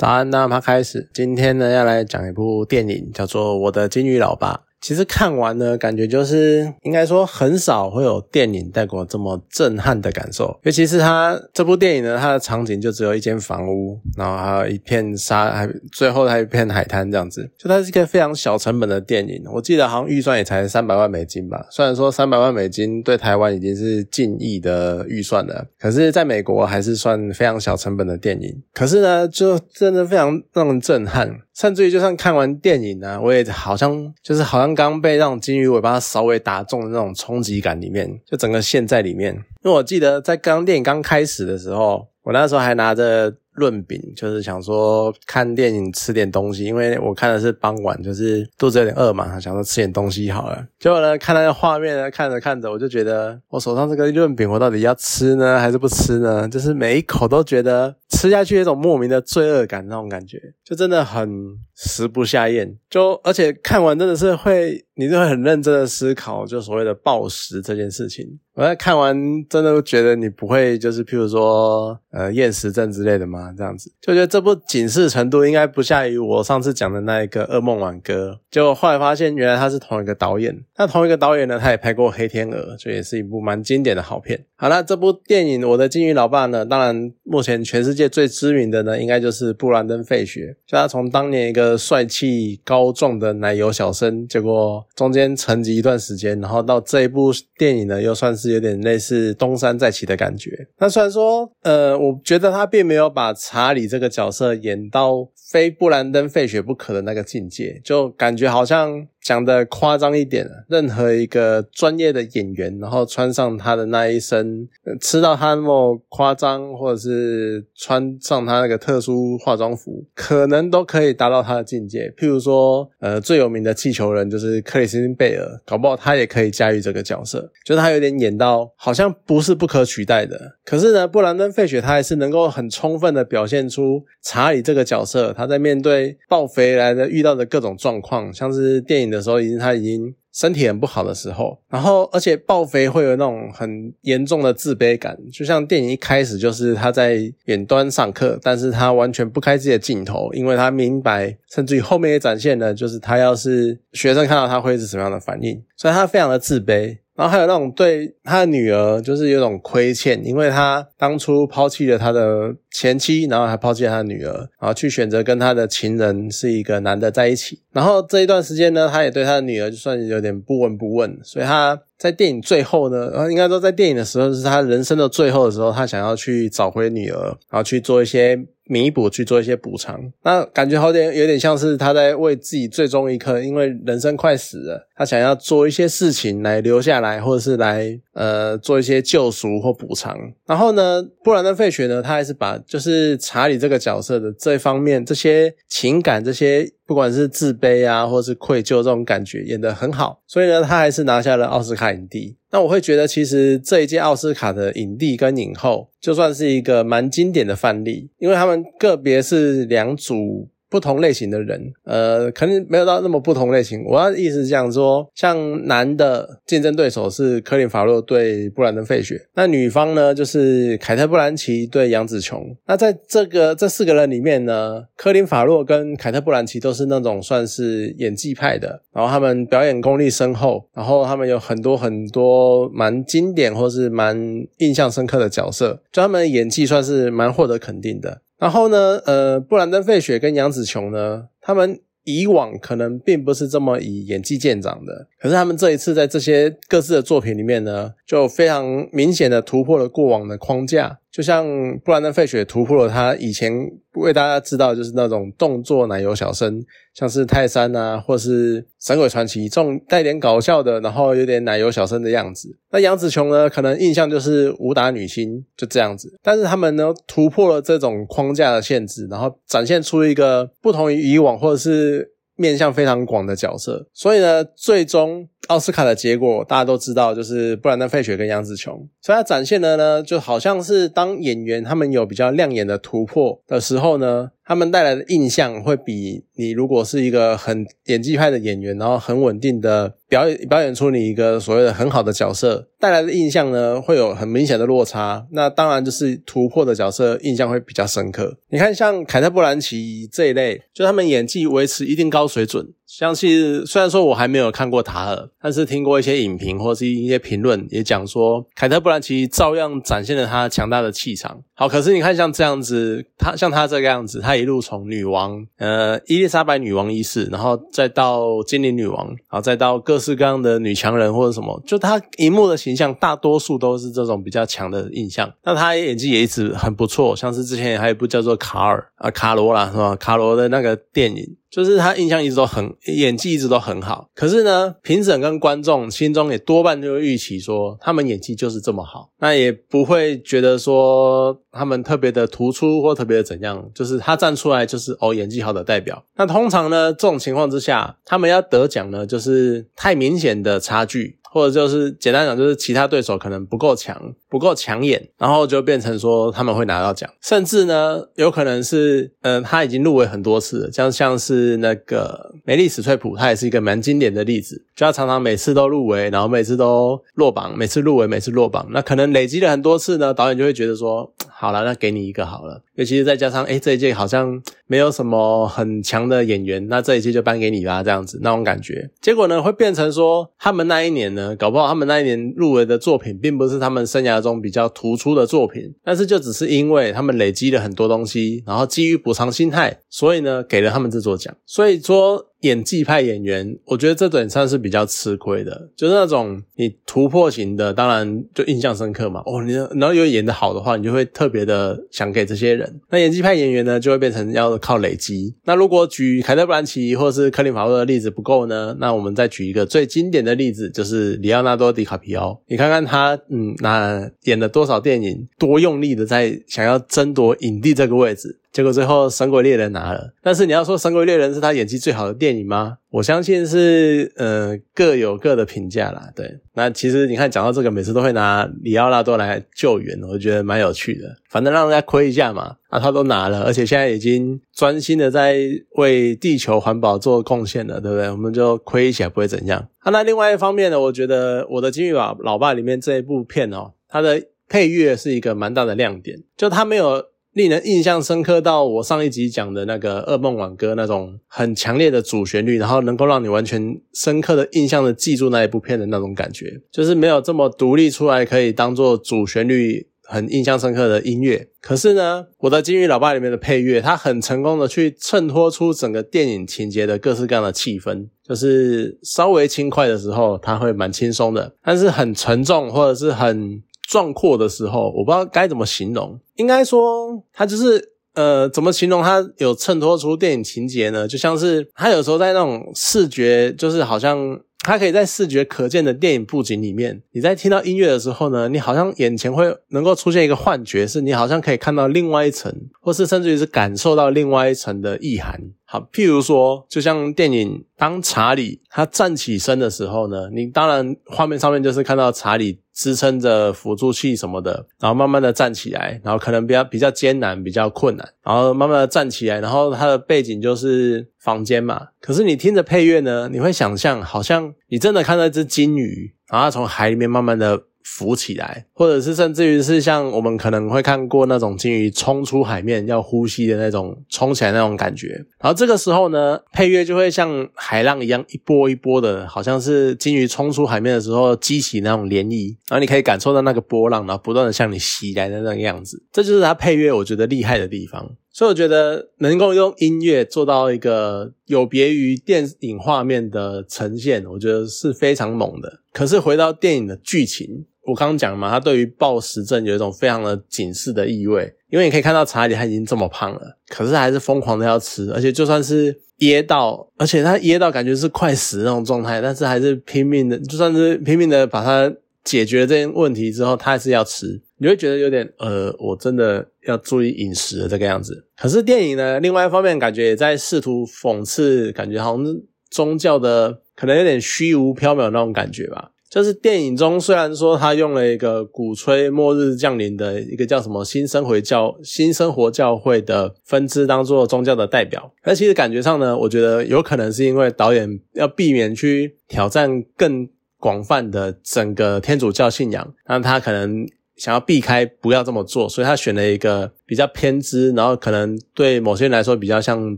早安，那么开始。今天呢，要来讲一部电影，叫做《我的金鱼老爸》。其实看完呢，感觉就是应该说很少会有电影带给我这么震撼的感受。尤其是它这部电影呢，它的场景就只有一间房屋，然后还有一片沙，还最后还有一片海滩这样子。就它是一个非常小成本的电影，我记得好像预算也才三百万美金吧。虽然说三百万美金对台湾已经是近亿的预算了，可是在美国还是算非常小成本的电影。可是呢，就真的非常让人震撼。甚至于，就算看完电影呢，我也好像就是好像刚被那种金鱼尾巴稍微打中的那种冲击感里面，就整个陷在里面。因为我记得在刚电影刚开始的时候，我那时候还拿着。润饼就是想说看电影吃点东西，因为我看的是傍晚，就是肚子有点饿嘛，想说吃点东西好了。结果呢，看那个画面呢，看着看着，我就觉得我手上这个润饼，我到底要吃呢，还是不吃呢？就是每一口都觉得吃下去有一种莫名的罪恶感，那种感觉就真的很食不下咽。就而且看完真的是会，你就会很认真的思考，就所谓的暴食这件事情。我在看完真的觉得你不会就是譬如说呃厌食症之类的吗？这样子就觉得这部警示程度应该不下于我上次讲的那一个噩梦挽歌。结果后来发现，原来他是同一个导演。那同一个导演呢，他也拍过《黑天鹅》，这也是一部蛮经典的好片。好了，这部电影《我的金鱼老爸》呢，当然目前全世界最知名的呢，应该就是布兰登·费雪。就他从当年一个帅气高壮的奶油小生，结果中间沉寂一段时间，然后到这一部电影呢，又算是有点类似东山再起的感觉。那虽然说，呃，我觉得他并没有把查理这个角色演到非布兰登·费雪不可的那个境界，就感觉好像。讲的夸张一点，任何一个专业的演员，然后穿上他的那一身，吃到他那么夸张，或者是穿上他那个特殊化妆服，可能都可以达到他的境界。譬如说，呃，最有名的气球人就是克里斯汀贝尔，搞不好他也可以驾驭这个角色，就是他有点演到好像不是不可取代的。可是呢，布兰登·费雪他还是能够很充分的表现出查理这个角色，他在面对暴肥来的遇到的各种状况，像是电影。的时候，已经他已经身体很不好的时候，然后而且暴肥会有那种很严重的自卑感，就像电影一开始就是他在远端上课，但是他完全不开自己的镜头，因为他明白，甚至于后面也展现了，就是他要是学生看到他会是什么样的反应，所以他非常的自卑。然后还有那种对他的女儿，就是有种亏欠，因为他当初抛弃了他的前妻，然后还抛弃了他的女儿，然后去选择跟他的情人是一个男的在一起。然后这一段时间呢，他也对他的女儿就算有点不闻不问，所以他在电影最后呢，应该说在电影的时候是他人生的最后的时候，他想要去找回女儿，然后去做一些。弥补去做一些补偿，那感觉好点，有点像是他在为自己最终一刻，因为人生快死了，他想要做一些事情来留下来，或者是来呃做一些救赎或补偿。然后呢，布兰登·费雪呢，他还是把就是查理这个角色的这方面这些情感这些。不管是自卑啊，或是愧疚这种感觉演得很好，所以呢，他还是拿下了奥斯卡影帝。那我会觉得，其实这一届奥斯卡的影帝跟影后，就算是一个蛮经典的范例，因为他们个别是两组。不同类型的人，呃，可能没有到那么不同类型。我要意思是这样说，像男的竞争对手是科林法洛对布兰登费雪，那女方呢就是凯特布兰奇对杨紫琼。那在这个这四个人里面呢，科林法洛跟凯特布兰奇都是那种算是演技派的，然后他们表演功力深厚，然后他们有很多很多蛮经典或是蛮印象深刻的角色，就他们的演技算是蛮获得肯定的。然后呢，呃，布兰登·费雪跟杨紫琼呢，他们以往可能并不是这么以演技见长的，可是他们这一次在这些各自的作品里面呢，就非常明显的突破了过往的框架。就像布兰登·费雪突破了他以前为大家知道，就是那种动作奶油小生，像是泰山啊，或是神鬼传奇这种带点搞笑的，然后有点奶油小生的样子。那杨紫琼呢，可能印象就是武打女星，就这样子。但是他们呢，突破了这种框架的限制，然后展现出一个不同于以往，或者是。面向非常广的角色，所以呢，最终奥斯卡的结果大家都知道，就是布兰登·费雪跟杨紫琼。所以他展现的呢，就好像是当演员他们有比较亮眼的突破的时候呢。他们带来的印象会比你如果是一个很演技派的演员，然后很稳定的表演表演出你一个所谓的很好的角色带来的印象呢，会有很明显的落差。那当然就是突破的角色印象会比较深刻。你看，像凯特·布兰奇这一类，就他们演技维持一定高水准。像是虽然说我还没有看过塔尔，但是听过一些影评或是一些评论，也讲说凯特·布兰奇照样展现了她强大的气场。好，可是你看像这样子，她像她这个样子，她一路从女王，呃，伊丽莎白女王一世，然后再到精灵女王，然后再到各式各样的女强人或者什么，就她荧幕的形象大多数都是这种比较强的印象。那她演技也一直很不错，像是之前还有一部叫做《卡尔》啊，卡罗啦是吧？卡罗的那个电影。就是他印象一直都很，演技一直都很好。可是呢，评审跟观众心中也多半就会预期说，他们演技就是这么好，那也不会觉得说他们特别的突出或特别的怎样。就是他站出来就是哦，演技好的代表。那通常呢，这种情况之下，他们要得奖呢，就是太明显的差距。或者就是简单讲，就是其他对手可能不够强，不够抢眼，然后就变成说他们会拿到奖，甚至呢，有可能是，嗯，他已经入围很多次了，像像是那个梅丽史翠普，他也是一个蛮经典的例子，就他常常每次都入围，然后每次都落榜，每次入围，每次落榜，那可能累积了很多次呢，导演就会觉得说。好了，那给你一个好了。尤其是再加上，哎，这一届好像没有什么很强的演员，那这一届就颁给你吧，这样子那种感觉。结果呢，会变成说，他们那一年呢，搞不好他们那一年入围的作品，并不是他们生涯中比较突出的作品，但是就只是因为他们累积了很多东西，然后基于补偿心态，所以呢，给了他们这座奖。所以说。演技派演员，我觉得这点算是比较吃亏的，就是那种你突破型的，当然就印象深刻嘛。哦，你然后又演得好的话，你就会特别的想给这些人。那演技派演员呢，就会变成要靠累积。那如果举凯特·布兰奇或是克林·法洛的例子不够呢，那我们再举一个最经典的例子，就是里奥纳多·迪卡皮奥。你看看他，嗯，那演了多少电影，多用力的在想要争夺影帝这个位置。结果最后《神鬼猎人》拿了，但是你要说《神鬼猎人》是他演技最好的电影吗？我相信是，呃，各有各的评价啦。对，那其实你看讲到这个，每次都会拿里奥纳多来救援，我觉得蛮有趣的。反正让人家亏一下嘛，啊，他都拿了，而且现在已经专心的在为地球环保做贡献了，对不对？我们就亏一下不会怎样。啊，那另外一方面呢，我觉得我的金玉老老爸里面这一部片哦，它的配乐是一个蛮大的亮点，就它没有。令人印象深刻到我上一集讲的那个《噩梦挽歌》那种很强烈的主旋律，然后能够让你完全深刻的印象的记住那一部片的那种感觉，就是没有这么独立出来可以当做主旋律很印象深刻的音乐。可是呢，我的《金鱼老爸》里面的配乐，它很成功的去衬托出整个电影情节的各式各样的气氛，就是稍微轻快的时候，它会蛮轻松的；但是很沉重或者是很。壮阔的时候，我不知道该怎么形容。应该说，它就是呃，怎么形容它有衬托出电影情节呢？就像是它有时候在那种视觉，就是好像它可以在视觉可见的电影布景里面，你在听到音乐的时候呢，你好像眼前会能够出现一个幻觉，是你好像可以看到另外一层，或是甚至于是感受到另外一层的意涵。好，譬如说，就像电影当查理他站起身的时候呢，你当然画面上面就是看到查理。支撑着辅助器什么的，然后慢慢的站起来，然后可能比较比较艰难，比较困难，然后慢慢的站起来，然后他的背景就是房间嘛。可是你听着配乐呢，你会想象好像你真的看到一只金鱼，然后从海里面慢慢的。浮起来，或者是甚至于是像我们可能会看过那种鲸鱼冲出海面要呼吸的那种冲起来那种感觉，然后这个时候呢，配乐就会像海浪一样一波一波的，好像是鲸鱼冲出海面的时候激起那种涟漪，然后你可以感受到那个波浪，然后不断的向你袭来的那个样子，这就是它配乐我觉得厉害的地方。所以我觉得能够用音乐做到一个有别于电影画面的呈现，我觉得是非常猛的。可是回到电影的剧情。我刚刚讲嘛，他对于暴食症有一种非常的警示的意味，因为你可以看到查理他已经这么胖了，可是还是疯狂的要吃，而且就算是噎到，而且他噎到感觉是快死那种状态，但是还是拼命的，就算是拼命的把它解决这些问题之后，他还是要吃，你会觉得有点呃，我真的要注意饮食的这个样子。可是电影呢，另外一方面感觉也在试图讽刺，感觉好像宗教的可能有点虚无缥缈那种感觉吧。就是电影中虽然说他用了一个鼓吹末日降临的一个叫什么新生活教新生活教会的分支当做宗教的代表，而其实感觉上呢，我觉得有可能是因为导演要避免去挑战更广泛的整个天主教信仰，那他可能。想要避开不要这么做，所以他选了一个比较偏支，然后可能对某些人来说比较像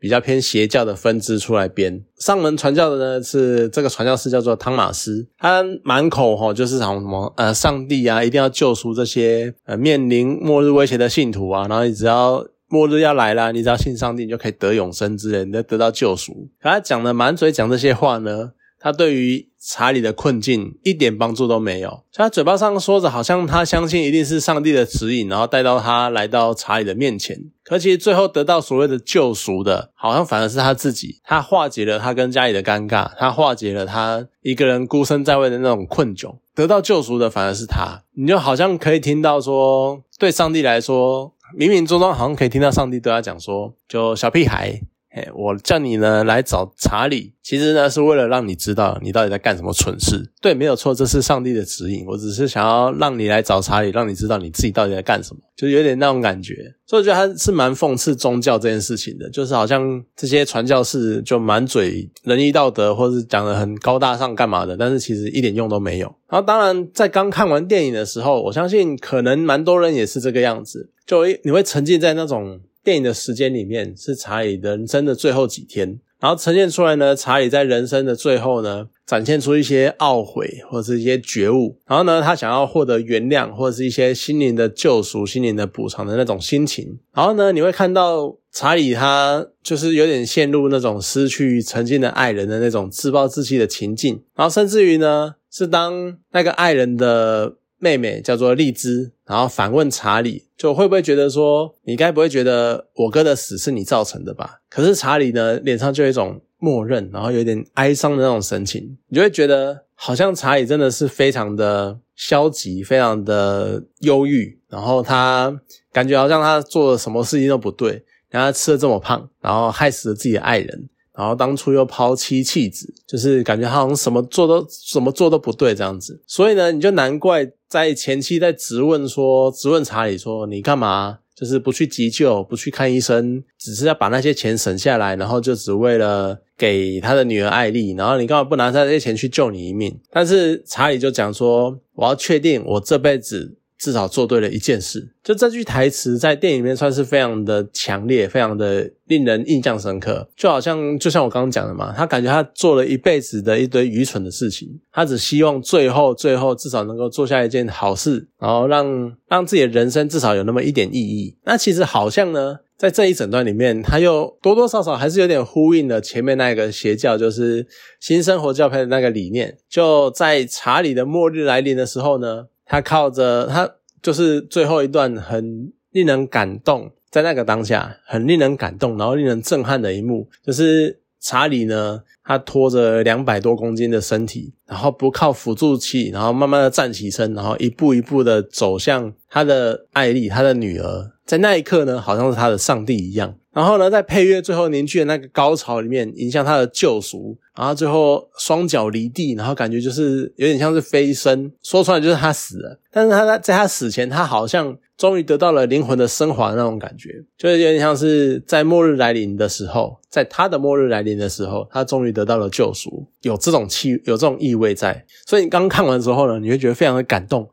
比较偏邪教的分支出来编。上门传教的呢是这个传教士叫做汤马斯，他满口哈就是讲什么呃上帝啊一定要救赎这些呃面临末日威胁的信徒啊，然后你只要末日要来了，你只要信上帝，你就可以得永生之人，你就得到救赎。可他讲的满嘴讲这些话呢。他对于查理的困境一点帮助都没有。他嘴巴上说着，好像他相信一定是上帝的指引，然后带到他来到查理的面前。可其实最后得到所谓的救赎的，好像反而是他自己。他化解了他跟家里的尴尬，他化解了他一个人孤身在外的那种困窘。得到救赎的反而是他。你就好像可以听到说，对上帝来说，冥冥中中好像可以听到上帝对他讲说：“就小屁孩。”哎，我叫你呢来找查理，其实呢是为了让你知道你到底在干什么蠢事。对，没有错，这是上帝的指引。我只是想要让你来找查理，让你知道你自己到底在干什么，就有点那种感觉。所以我觉得他是蛮讽刺宗教这件事情的，就是好像这些传教士就满嘴仁义道德，或是讲的很高大上干嘛的，但是其实一点用都没有。然后当然在刚看完电影的时候，我相信可能蛮多人也是这个样子，就你会沉浸在那种。电影的时间里面是查理人生的最后几天，然后呈现出来呢，查理在人生的最后呢，展现出一些懊悔或者是一些觉悟，然后呢，他想要获得原谅或者是一些心灵的救赎、心灵的补偿的那种心情。然后呢，你会看到查理他就是有点陷入那种失去曾经的爱人的那种自暴自弃的情境，然后甚至于呢，是当那个爱人的。妹妹叫做荔枝，然后反问查理，就会不会觉得说，你该不会觉得我哥的死是你造成的吧？可是查理呢，脸上就有一种默认，然后有点哀伤的那种神情，你就会觉得好像查理真的是非常的消极，非常的忧郁，然后他感觉好像他做了什么事情都不对，然后他吃的这么胖，然后害死了自己的爱人。然后当初又抛妻弃子，就是感觉他好像什么做都什么做都不对这样子，所以呢，你就难怪在前期在质问说，质问查理说，你干嘛就是不去急救，不去看医生，只是要把那些钱省下来，然后就只为了给他的女儿艾丽，然后你干嘛不拿他这些钱去救你一命？但是查理就讲说，我要确定我这辈子。至少做对了一件事，就这句台词在电影里面算是非常的强烈，非常的令人印象深刻。就好像就像我刚刚讲的嘛，他感觉他做了一辈子的一堆愚蠢的事情，他只希望最后最后至少能够做下一件好事，然后让让自己的人生至少有那么一点意义。那其实好像呢，在这一整段里面，他又多多少少还是有点呼应了前面那个邪教，就是新生活教派的那个理念。就在查理的末日来临的时候呢。他靠着他，就是最后一段很令人感动，在那个当下很令人感动，然后令人震撼的一幕，就是查理呢，他拖着两百多公斤的身体，然后不靠辅助器，然后慢慢的站起身，然后一步一步的走向他的艾丽，他的女儿，在那一刻呢，好像是他的上帝一样。然后呢，在配乐最后凝聚的那个高潮里面，迎向他的救赎，然后最后双脚离地，然后感觉就是有点像是飞升，说出来就是他死了。但是他在在他死前，他好像终于得到了灵魂的升华那种感觉，就是有点像是在末日来临的时候，在他的末日来临的时候，他终于得到了救赎，有这种气，有这种意味在。所以你刚看完之后呢，你会觉得非常的感动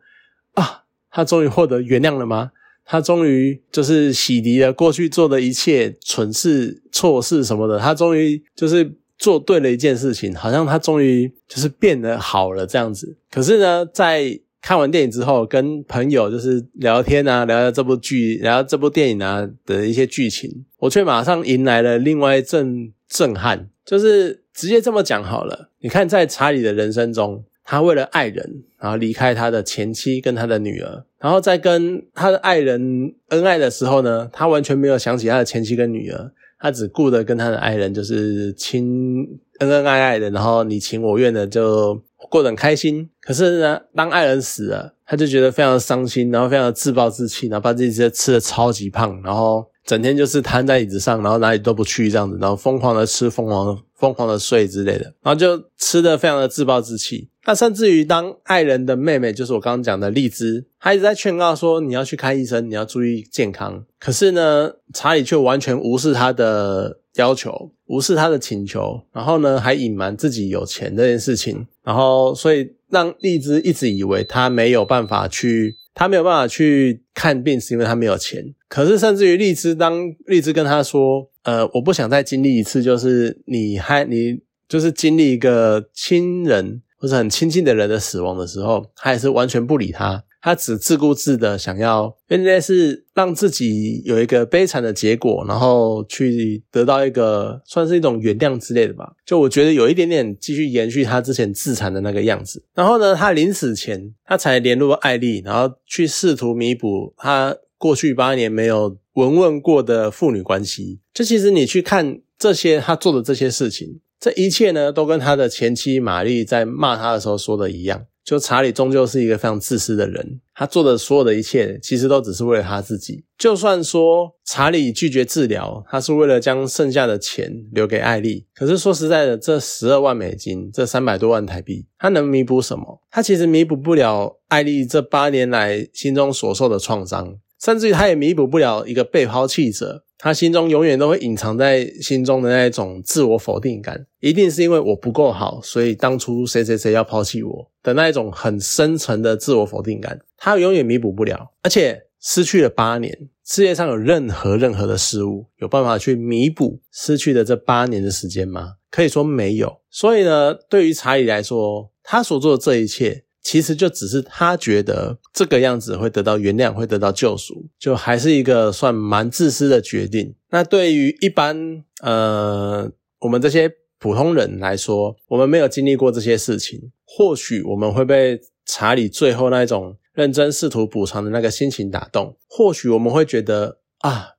啊，他终于获得原谅了吗？他终于就是洗涤了过去做的一切蠢事、错事什么的。他终于就是做对了一件事情，好像他终于就是变得好了这样子。可是呢，在看完电影之后，跟朋友就是聊天啊，聊聊这部剧，聊聊这部电影啊的一些剧情，我却马上迎来了另外一阵震撼。就是直接这么讲好了，你看在查理的人生中。他为了爱人，然后离开他的前妻跟他的女儿，然后在跟他的爱人恩爱的时候呢，他完全没有想起他的前妻跟女儿，他只顾着跟他的爱人就是亲恩恩爱爱的，然后你情我愿的就过得很开心。可是呢，当爱人死了，他就觉得非常的伤心，然后非常的自暴自弃，然后把自己直接吃的超级胖，然后整天就是瘫在椅子上，然后哪里都不去这样子，然后疯狂的吃，疯狂的疯狂的睡之类的，然后就吃的非常的自暴自弃。那甚至于当爱人的妹妹，就是我刚刚讲的荔枝，她一直在劝告说你要去看医生，你要注意健康。可是呢，查理却完全无视她的要求，无视她的请求，然后呢，还隐瞒自己有钱这件事情，然后所以让荔枝一直以为他没有办法去，他没有办法去看病，是因为他没有钱。可是甚至于荔枝，当荔枝跟他说，呃，我不想再经历一次，就是你还你就是经历一个亲人。或者很亲近的人的死亡的时候，他也是完全不理他，他只自顾自的想要，应该是让自己有一个悲惨的结果，然后去得到一个算是一种原谅之类的吧。就我觉得有一点点继续延续他之前自残的那个样子。然后呢，他临死前他才联络艾丽，然后去试图弥补他过去八年没有闻问过的父女关系。就其实你去看这些他做的这些事情。这一切呢，都跟他的前妻玛丽在骂他的时候说的一样。就查理终究是一个非常自私的人，他做的所有的一切，其实都只是为了他自己。就算说查理拒绝治疗，他是为了将剩下的钱留给艾丽。可是说实在的，这十二万美金，这三百多万台币，他能弥补什么？他其实弥补不了艾丽这八年来心中所受的创伤，甚至于他也弥补不了一个被抛弃者。他心中永远都会隐藏在心中的那一种自我否定感，一定是因为我不够好，所以当初谁谁谁要抛弃我的那一种很深沉的自我否定感，他永远弥补不了。而且失去了八年，世界上有任何任何的事物有办法去弥补失去的这八年的时间吗？可以说没有。所以呢，对于查理来说，他所做的这一切。其实就只是他觉得这个样子会得到原谅，会得到救赎，就还是一个算蛮自私的决定。那对于一般呃我们这些普通人来说，我们没有经历过这些事情，或许我们会被查理最后那一种认真试图补偿的那个心情打动，或许我们会觉得啊。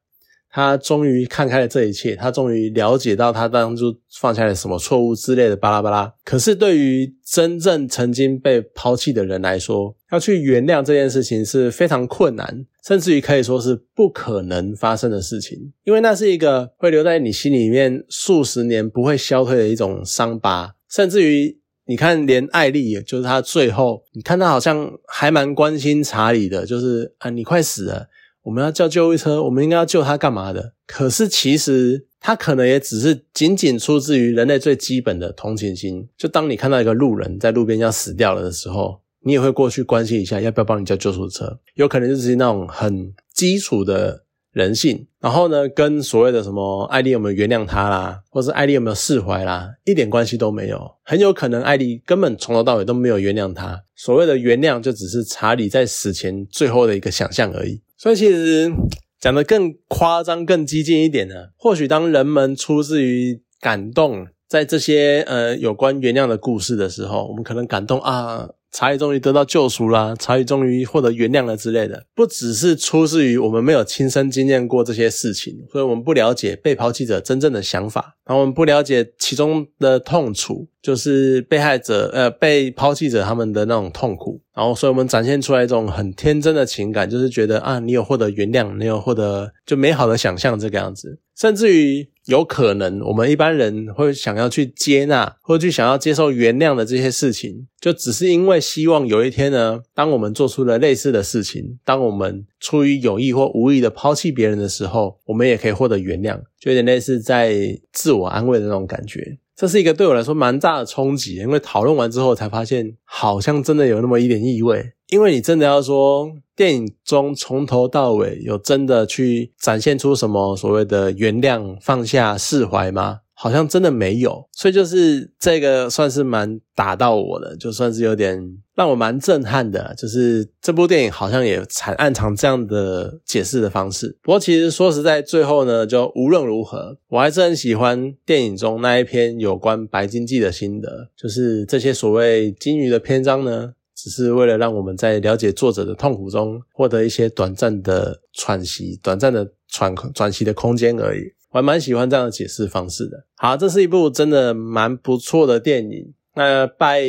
他终于看开了这一切，他终于了解到他当初犯下了什么错误之类的巴拉巴拉。可是对于真正曾经被抛弃的人来说，要去原谅这件事情是非常困难，甚至于可以说是不可能发生的事情，因为那是一个会留在你心里面数十年不会消退的一种伤疤。甚至于你看，连艾丽，就是他最后，你看他好像还蛮关心查理的，就是啊，你快死了。我们要叫救护车，我们应该要救他干嘛的？可是其实他可能也只是仅仅出自于人类最基本的同情心。就当你看到一个路人在路边要死掉了的时候，你也会过去关心一下，要不要帮你叫救护车？有可能就是那种很基础的人性。然后呢，跟所谓的什么艾莉有没有原谅他啦，或是艾莉有没有释怀啦，一点关系都没有。很有可能艾莉根本从头到尾都没有原谅他。所谓的原谅，就只是查理在死前最后的一个想象而已。所以其实讲的更夸张、更激进一点呢，或许当人们出自于感动，在这些呃有关原谅的故事的时候，我们可能感动啊。查理终于得到救赎啦，查理终于获得原谅了之类的，不只是出自于我们没有亲身经验过这些事情，所以我们不了解被抛弃者真正的想法，然后我们不了解其中的痛楚，就是被害者呃被抛弃者他们的那种痛苦，然后所以我们展现出来一种很天真的情感，就是觉得啊，你有获得原谅，你有获得就美好的想象这个样子，甚至于。有可能，我们一般人会想要去接纳，或者去想要接受原谅的这些事情，就只是因为希望有一天呢，当我们做出了类似的事情，当我们出于有意或无意的抛弃别人的时候，我们也可以获得原谅，就有点类似在自我安慰的那种感觉。这是一个对我来说蛮大的冲击，因为讨论完之后才发现，好像真的有那么一点意味。因为你真的要说电影中从头到尾有真的去展现出什么所谓的原谅、放下、释怀吗？好像真的没有。所以就是这个算是蛮打到我的，就算是有点让我蛮震撼的。就是这部电影好像也藏暗藏这样的解释的方式。不过其实说实在，最后呢，就无论如何，我还是很喜欢电影中那一篇有关白金记的心得，就是这些所谓金鱼的篇章呢。只是为了让我们在了解作者的痛苦中获得一些短暂的喘息、短暂的喘喘息的空间而已。我还蛮喜欢这样的解释方式的。好，这是一部真的蛮不错的电影。那拜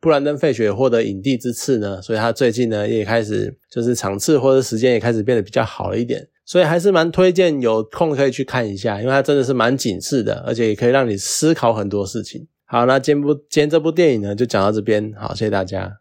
布兰登·费雪获得影帝之赐呢，所以他最近呢也开始就是场次或者时间也开始变得比较好了一点。所以还是蛮推荐有空可以去看一下，因为它真的是蛮警示的，而且也可以让你思考很多事情。好，那今部今天这部电影呢，就讲到这边，好，谢谢大家。